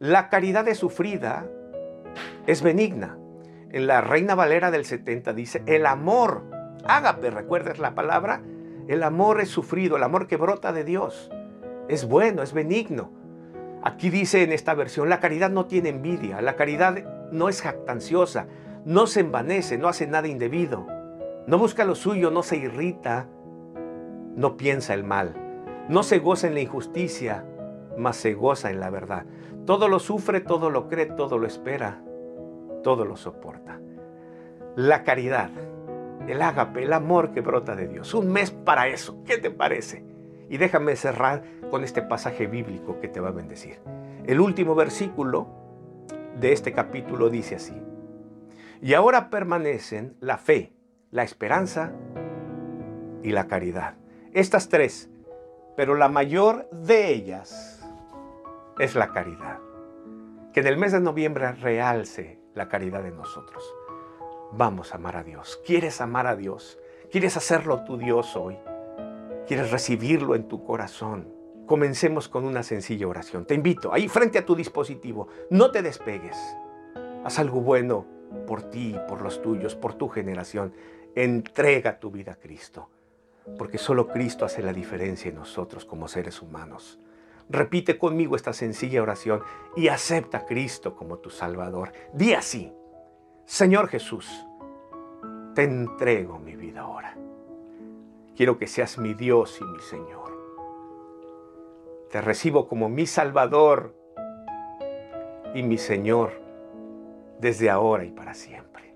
La caridad es sufrida, es benigna. En la Reina Valera del 70 dice, el amor, ágape, ¿recuerdas la palabra? El amor es sufrido, el amor que brota de Dios. Es bueno, es benigno. Aquí dice en esta versión, la caridad no tiene envidia, la caridad no es jactanciosa, no se envanece, no hace nada indebido, no busca lo suyo, no se irrita, no piensa el mal, no se goza en la injusticia, mas se goza en la verdad. Todo lo sufre, todo lo cree, todo lo espera, todo lo soporta. La caridad, el ágape, el amor que brota de Dios. Un mes para eso. ¿Qué te parece? Y déjame cerrar con este pasaje bíblico que te va a bendecir. El último versículo de este capítulo dice así. Y ahora permanecen la fe, la esperanza y la caridad. Estas tres, pero la mayor de ellas es la caridad. Que en el mes de noviembre realce la caridad de nosotros. Vamos a amar a Dios. ¿Quieres amar a Dios? ¿Quieres hacerlo tu Dios hoy? ¿Quieres recibirlo en tu corazón? Comencemos con una sencilla oración. Te invito, ahí frente a tu dispositivo, no te despegues. Haz algo bueno por ti, por los tuyos, por tu generación. Entrega tu vida a Cristo, porque solo Cristo hace la diferencia en nosotros como seres humanos. Repite conmigo esta sencilla oración y acepta a Cristo como tu Salvador. Di así, Señor Jesús, te entrego mi vida ahora. Quiero que seas mi Dios y mi Señor. Te recibo como mi Salvador y mi Señor desde ahora y para siempre.